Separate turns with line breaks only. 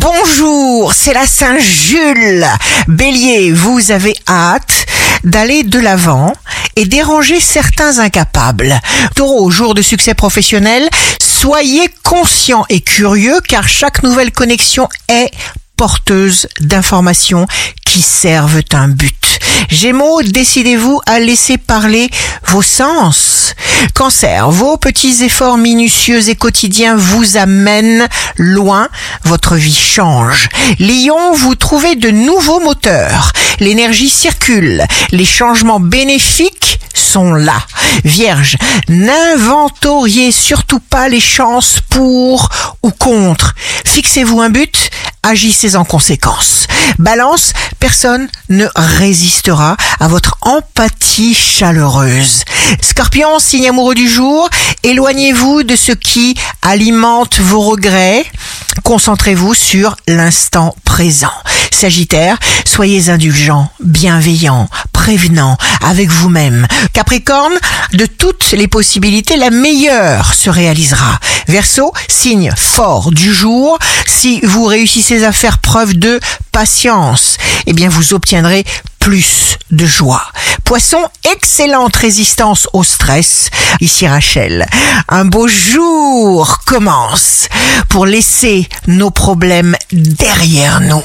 Bonjour, c'est la Saint-Jules. Bélier, vous avez hâte d'aller de l'avant et déranger certains incapables. Taureau, jour de succès professionnel, soyez conscient et curieux car chaque nouvelle connexion est porteuse d'informations qui servent un but. Gémeaux, décidez-vous à laisser parler vos sens. Cancer, vos petits efforts minutieux et quotidiens vous amènent loin, votre vie change. Lion, vous trouvez de nouveaux moteurs. L'énergie circule, les changements bénéfiques sont là. Vierge, n'inventoriez surtout pas les chances pour ou contre. Fixez-vous un but, agissez en conséquence. Balance, personne ne résistera à votre empathie chaleureuse. Scorpion, signe amoureux du jour, éloignez-vous de ce qui alimente vos regrets. Concentrez-vous sur l'instant présent. Sagittaire, soyez indulgent, bienveillant, prévenant avec vous-même. Capricorne, de toutes les possibilités, la meilleure se réalisera. Verseau, signe fort du jour, si vous réussissez à faire preuve de patience, eh bien vous obtiendrez plus de joie. Poisson, excellente résistance au stress. Ici Rachel, un beau jour commence pour laisser nos problèmes derrière nous.